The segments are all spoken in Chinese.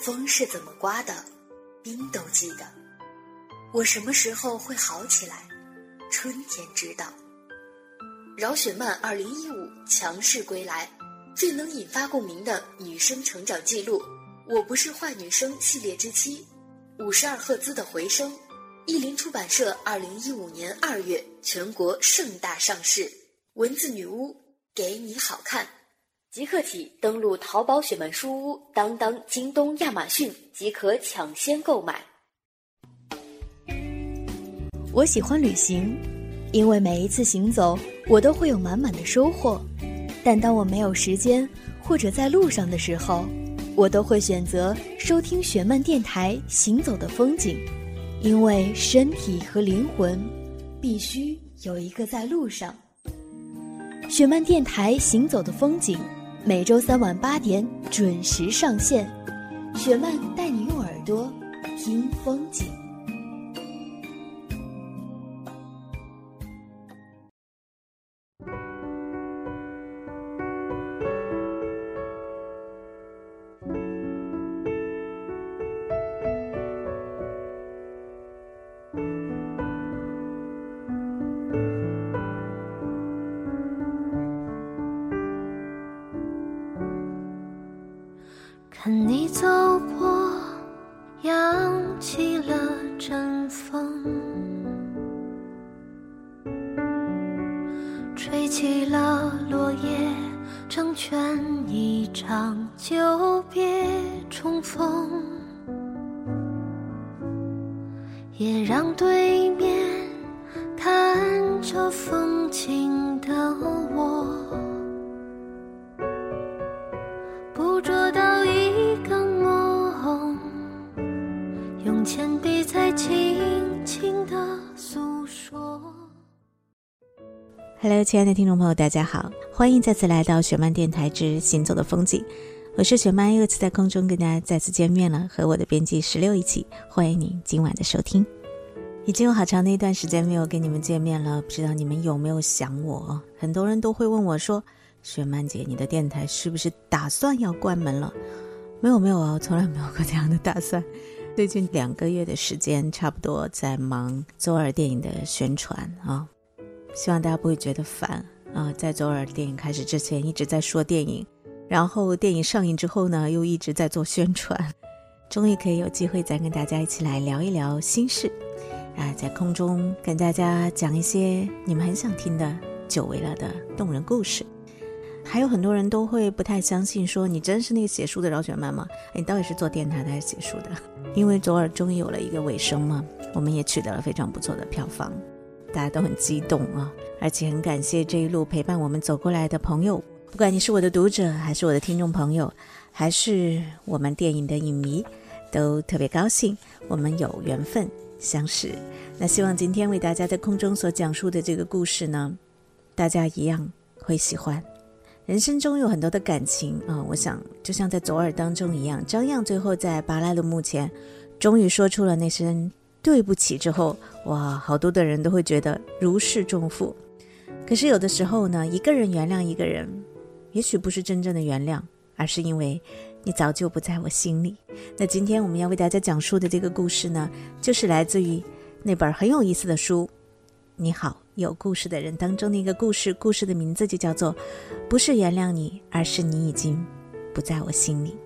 风是怎么刮的，冰都记得。我什么时候会好起来？春天知道。饶雪漫二零一五强势归来，最能引发共鸣的女生成长记录。我不是坏女生系列之七，五十二赫兹的回声。译林出版社二零一五年二月全国盛大上市。文字女巫给你好看，即刻起登录淘宝雪漫书屋、当当、京东、亚马逊即可抢先购买。我喜欢旅行，因为每一次行走，我都会有满满的收获。但当我没有时间或者在路上的时候，我都会选择收听雪漫电台《行走的风景》，因为身体和灵魂必须有一个在路上。雪漫电台《行走的风景》每周三晚八点准时上线，雪漫带你用耳朵听风景。对面看着风景的我。捕捉到一个梦，用铅笔在轻轻的诉说。Hello，亲爱的听众朋友，大家好，欢迎再次来到雪漫电台之行走的风景。我是雪漫，又一次在空中跟大家再次见面了，和我的编辑十六一起，欢迎您今晚的收听。已经有好长的一段时间没有跟你们见面了，不知道你们有没有想我？很多人都会问我说：“雪漫姐，你的电台是不是打算要关门了？”没有没有啊，我从来没有过这样的打算。最近两个月的时间，差不多在忙周二电影的宣传啊，希望大家不会觉得烦啊。在周二电影开始之前，一直在说电影，然后电影上映之后呢，又一直在做宣传，终于可以有机会再跟大家一起来聊一聊心事啊，在空中跟大家讲一些你们很想听的久违了的动人故事。还有很多人都会不太相信，说你真是那个写书的饶雪漫吗？你到底是做电台的还是写书的？因为左耳终于有了一个尾声嘛，我们也取得了非常不错的票房，大家都很激动啊，而且很感谢这一路陪伴我们走过来的朋友，不管你是我的读者，还是我的听众朋友，还是我们电影的影迷，都特别高兴我们有缘分相识。那希望今天为大家在空中所讲述的这个故事呢，大家一样会喜欢。人生中有很多的感情啊、我想就像在左耳当中一样，张漾最后在巴拉的墓前，终于说出了那声对不起之后，哇，好多的人都会觉得如释重负。可是有的时候呢，一个人原谅一个人，也许不是真正的原谅，而是因为你早就不在我心里。那今天我们要为大家讲述的这个故事呢，就是来自于那本很有意思的书《你好，有故事的人》当中的一个故事，故事的名字就叫做。不是原谅你，而是你已经不在我心里。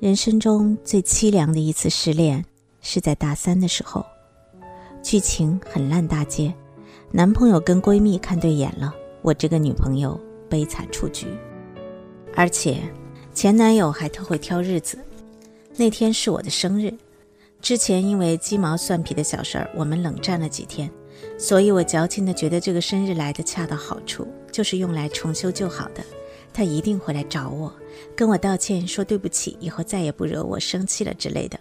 人生中最凄凉的一次失恋，是在大三的时候。剧情很烂大街，男朋友跟闺蜜看对眼了，我这个女朋友悲惨出局，而且前男友还特会挑日子。那天是我的生日。之前因为鸡毛蒜皮的小事儿，我们冷战了几天，所以我矫情的觉得这个生日来的恰到好处，就是用来重修旧好的。他一定会来找我，跟我道歉，说对不起，以后再也不惹我生气了之类的。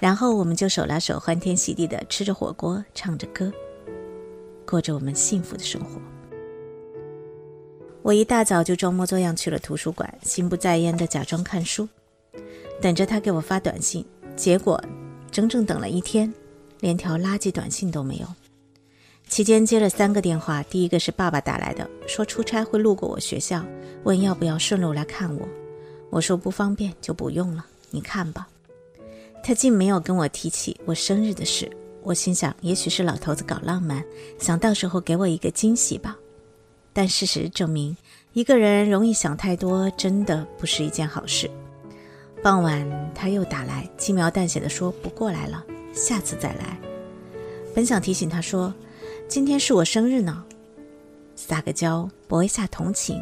然后我们就手拉手，欢天喜地的吃着火锅，唱着歌，过着我们幸福的生活。我一大早就装模作样去了图书馆，心不在焉的假装看书，等着他给我发短信，结果。整整等了一天，连条垃圾短信都没有。期间接了三个电话，第一个是爸爸打来的，说出差会路过我学校，问要不要顺路来看我。我说不方便就不用了，你看吧。他竟没有跟我提起我生日的事。我心想，也许是老头子搞浪漫，想到时候给我一个惊喜吧。但事实证明，一个人容易想太多，真的不是一件好事。傍晚他又打来，轻描淡写的说不过来了，下次再来。本想提醒他说。今天是我生日呢，撒个娇博一下同情，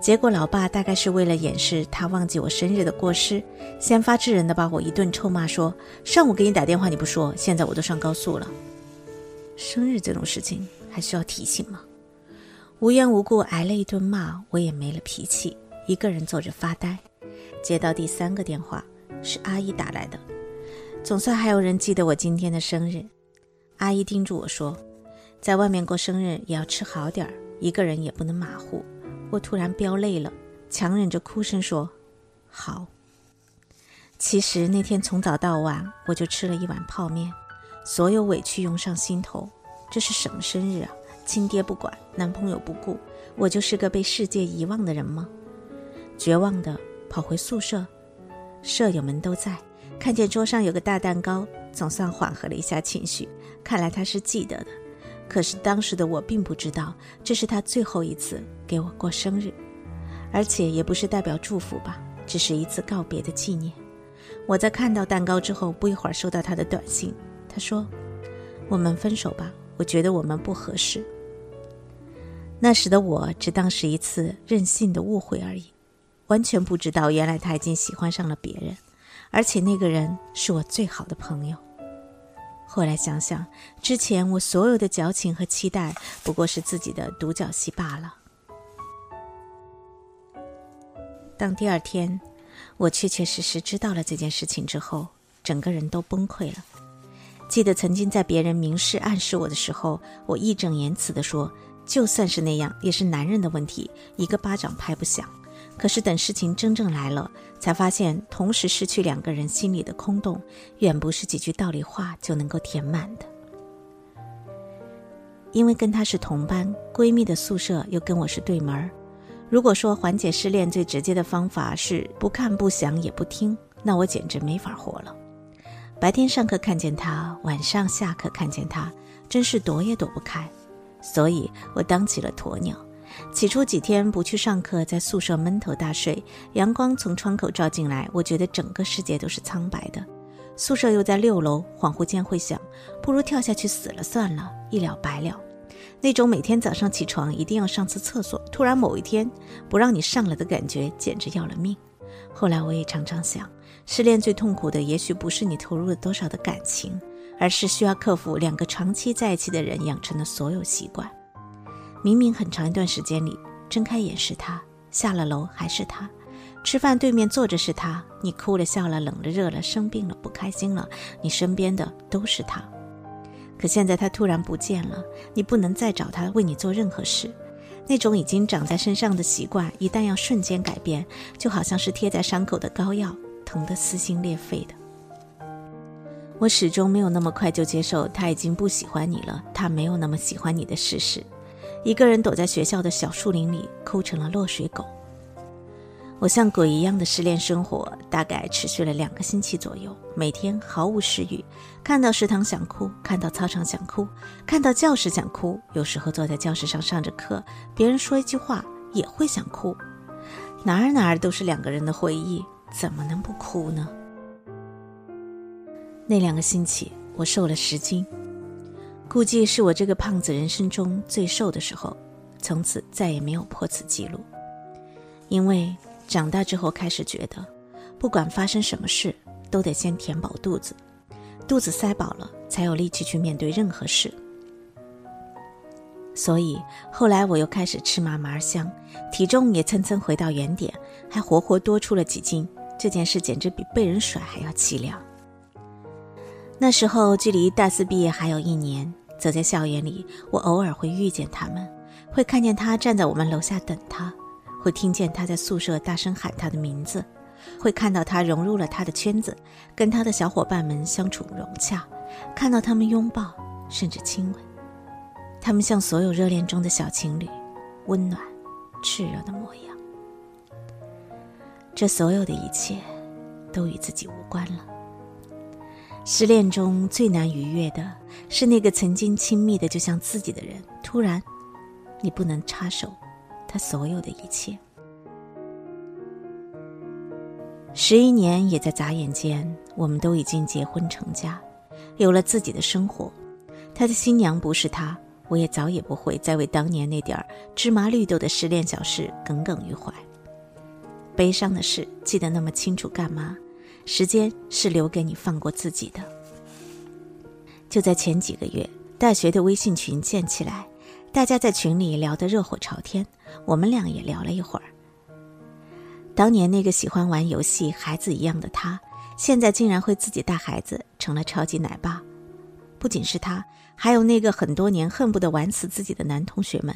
结果老爸大概是为了掩饰他忘记我生日的过失，先发制人的把我一顿臭骂，说上午给你打电话你不说，现在我都上高速了。生日这种事情还需要提醒吗？无缘无故挨了一顿骂，我也没了脾气，一个人坐着发呆。接到第三个电话，是阿姨打来的，总算还有人记得我今天的生日。阿姨叮嘱我说。在外面过生日也要吃好点儿，一个人也不能马虎。我突然飙泪了，强忍着哭声说：“好。”其实那天从早到晚，我就吃了一碗泡面，所有委屈涌上心头。这是什么生日啊？亲爹不管，男朋友不顾，我就是个被世界遗忘的人吗？绝望的跑回宿舍，舍友们都在，看见桌上有个大蛋糕，总算缓和了一下情绪。看来他是记得的。可是当时的我并不知道，这是他最后一次给我过生日，而且也不是代表祝福吧，只是一次告别的纪念。我在看到蛋糕之后，不一会儿收到他的短信，他说：“我们分手吧，我觉得我们不合适。”那时的我只当是一次任性的误会而已，完全不知道原来他已经喜欢上了别人，而且那个人是我最好的朋友。后来想想，之前我所有的矫情和期待，不过是自己的独角戏罢了。当第二天，我确确实实知道了这件事情之后，整个人都崩溃了。记得曾经在别人明示暗示我的时候，我义正言辞地说：“就算是那样，也是男人的问题，一个巴掌拍不响。”可是等事情真正来了，才发现同时失去两个人心里的空洞，远不是几句道理话就能够填满的。因为跟他是同班，闺蜜的宿舍又跟我是对门儿。如果说缓解失恋最直接的方法是不看不想也不听，那我简直没法活了。白天上课看见他，晚上下课看见他，真是躲也躲不开。所以我当起了鸵鸟。起初几天不去上课，在宿舍闷头大睡，阳光从窗口照进来，我觉得整个世界都是苍白的。宿舍又在六楼，恍惚间会想，不如跳下去死了算了，一了百了。那种每天早上起床一定要上次厕所，突然某一天不让你上了的感觉，简直要了命。后来我也常常想，失恋最痛苦的，也许不是你投入了多少的感情，而是需要克服两个长期在一起的人养成的所有习惯。明明很长一段时间里，睁开眼是他，下了楼还是他，吃饭对面坐着是他，你哭了笑了冷了热了生病了不开心了，你身边的都是他。可现在他突然不见了，你不能再找他为你做任何事。那种已经长在身上的习惯，一旦要瞬间改变，就好像是贴在伤口的膏药，疼得撕心裂肺的。我始终没有那么快就接受他已经不喜欢你了，他没有那么喜欢你的事实。一个人躲在学校的小树林里，哭成了落水狗。我像鬼一样的失恋生活，大概持续了两个星期左右，每天毫无食欲，看到食堂想哭，看到操场想哭，看到教室想哭，有时候坐在教室上上着课，别人说一句话也会想哭，哪儿哪儿都是两个人的回忆，怎么能不哭呢？那两个星期，我瘦了十斤。估计是我这个胖子人生中最瘦的时候，从此再也没有破此记录。因为长大之后开始觉得，不管发生什么事，都得先填饱肚子，肚子塞饱了，才有力气去面对任何事。所以后来我又开始吃嘛嘛香，体重也蹭蹭回到原点，还活活多出了几斤。这件事简直比被人甩还要凄凉。那时候距离大四毕业还有一年，走在校园里，我偶尔会遇见他们，会看见他站在我们楼下等他，会听见他在宿舍大声喊他的名字，会看到他融入了他的圈子，跟他的小伙伴们相处融洽，看到他们拥抱甚至亲吻。他们像所有热恋中的小情侣，温暖、炽热的模样。这所有的一切，都与自己无关了。失恋中最难逾越的是那个曾经亲密的就像自己的人，突然，你不能插手他所有的一切。十一年也在眨眼间，我们都已经结婚成家，有了自己的生活。他的新娘不是他，我也早也不会再为当年那点儿芝麻绿豆的失恋小事耿耿于怀。悲伤的事记得那么清楚干嘛？时间是留给你放过自己的。就在前几个月，大学的微信群建起来，大家在群里聊得热火朝天，我们俩也聊了一会儿。当年那个喜欢玩游戏、孩子一样的他，现在竟然会自己带孩子，成了超级奶爸。不仅是他，还有那个很多年恨不得玩死自己的男同学们，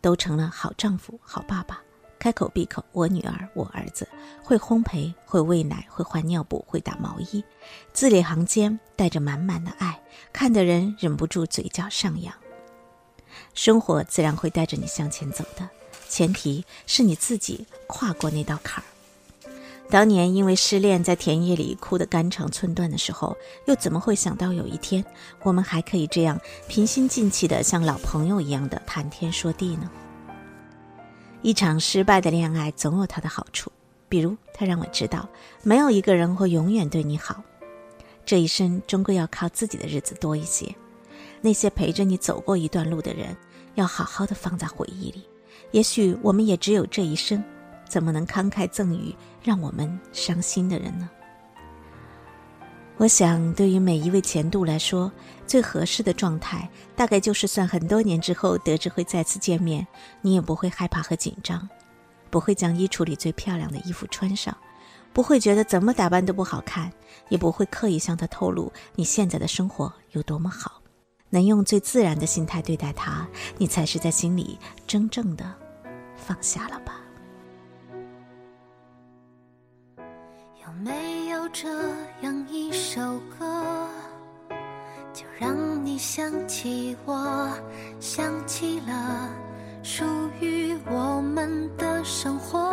都成了好丈夫、好爸爸。开口闭口，我女儿、我儿子，会烘焙，会喂奶，会换尿布，会打毛衣，字里行间带着满满的爱，看得人忍不住嘴角上扬。生活自然会带着你向前走的。前提是你自己跨过那道坎儿。当年因为失恋在田野里哭得肝肠寸断的时候，又怎么会想到有一天我们还可以这样平心静气的像老朋友一样的谈天说地呢？一场失败的恋爱总有它的好处，比如它让我知道，没有一个人会永远对你好，这一生终归要靠自己的日子多一些。那些陪着你走过一段路的人，要好好的放在回忆里。也许我们也只有这一生，怎么能慷慨赠予让我们伤心的人呢？我想，对于每一位前度来说，最合适的状态，大概就是算很多年之后得知会再次见面，你也不会害怕和紧张，不会将衣橱里最漂亮的衣服穿上，不会觉得怎么打扮都不好看，也不会刻意向他透露你现在的生活有多么好。能用最自然的心态对待他，你才是在心里真正的放下了吧？有没这样一首歌，就让你想起我，想起了属于我们的生活？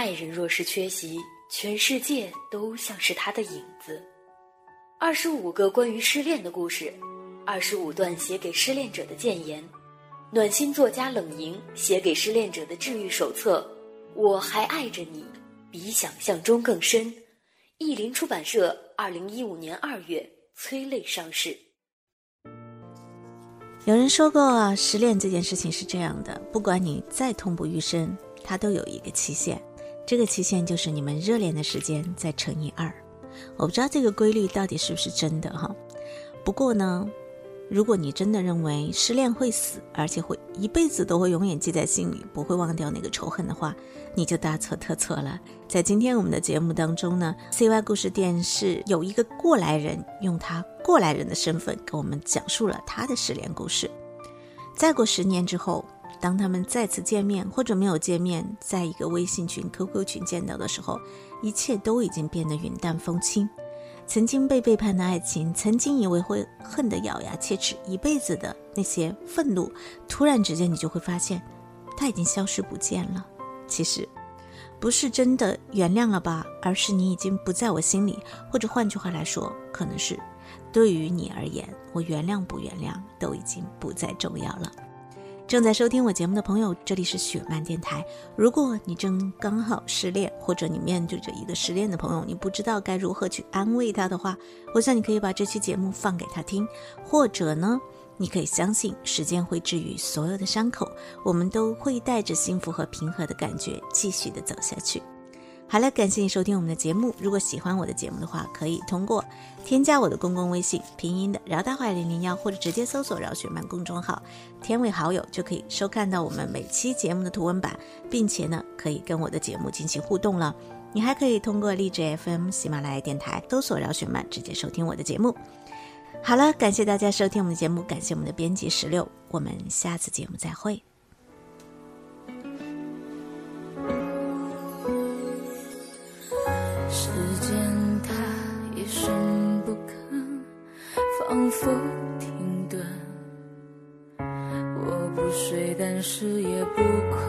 爱人若是缺席，全世界都像是他的影子。二十五个关于失恋的故事，二十五段写给失恋者的谏言，暖心作家冷莹写给失恋者的治愈手册。我还爱着你，比想象中更深。译林出版社二零一五年二月催泪上市。有人说过啊，失恋这件事情是这样的，不管你再痛不欲生，它都有一个期限，这个期限就是你们热恋的时间再乘以二。我不知道这个规律到底是不是真的哈。不过呢，如果你真的认为失恋会死，而且会一辈子都会永远记在心里，不会忘掉那个仇恨的话，你就大错特错了。在今天我们的节目当中呢，CY 故事电视有一个过来人，用他过来人的身份给我们讲述了他的失恋故事。再过十年之后，当他们再次见面或者没有见面，在一个微信群、QQ 群见到的时候，一切都已经变得云淡风轻。曾经被背叛的爱情，曾经以为会恨得咬牙切齿一辈子的那些愤怒，突然之间你就会发现，它已经消失不见了。其实，不是真的原谅了吧，而是你已经不在我心里，或者换句话来说，可能是对于你而言，我原谅不原谅都已经不再重要了。正在收听我节目的朋友，这里是雪漫电台。如果你正刚好失恋，或者你面对着一个失恋的朋友，你不知道该如何去安慰他的话，我想你可以把这期节目放给他听，或者呢，你可以相信时间会治愈所有的伤口，我们都会带着幸福和平和的感觉继续的走下去。好了，感谢你收听我们的节目。如果喜欢我的节目的话，可以通过添加我的公共微信，拼音的饶大坏零零幺，或者直接搜索“饶雪漫”公众号，添为好友，就可以收看到我们每期节目的图文版，并且呢，可以跟我的节目进行互动了。你还可以通过荔枝 FM、喜马拉雅电台搜索“饶雪漫”，直接收听我的节目。好了，感谢大家收听我们的节目，感谢我们的编辑石榴，我们下次节目再会。我不睡，但是也不困。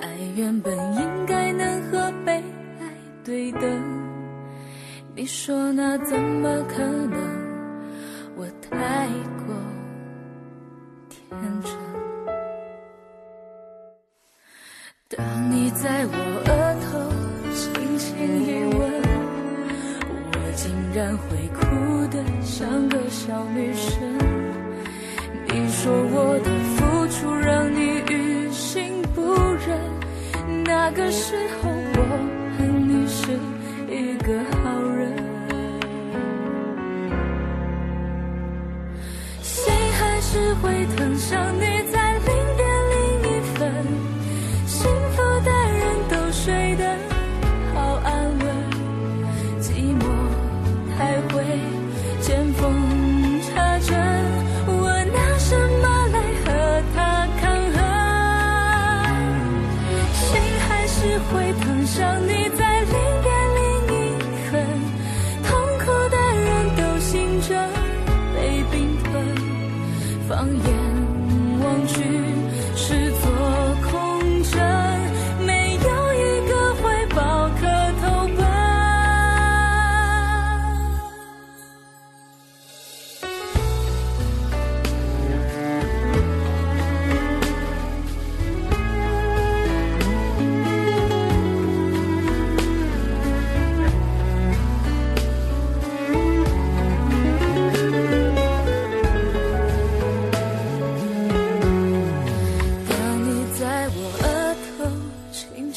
爱原本应该能和被爱对等，你说那怎么可能？那个时候我和你是一个好人。心还是会疼，想你。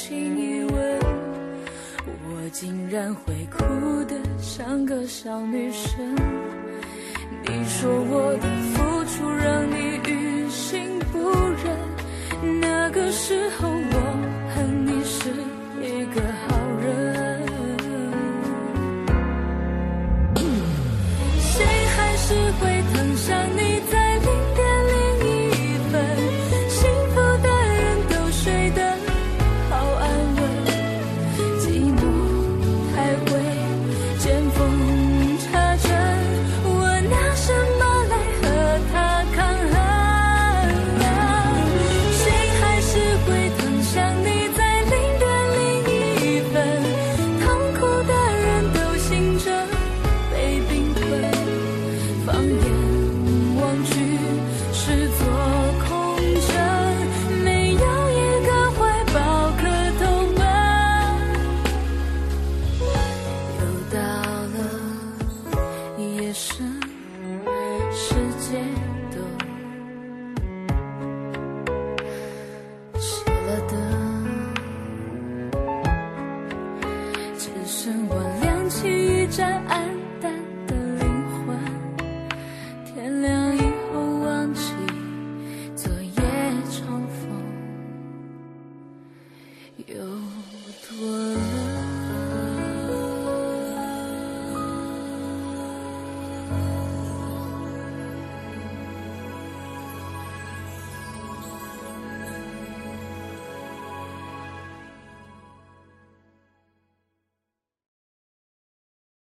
轻一吻我竟然会哭得像个小女生。你说我的付出让你于心不忍那个时候我真爱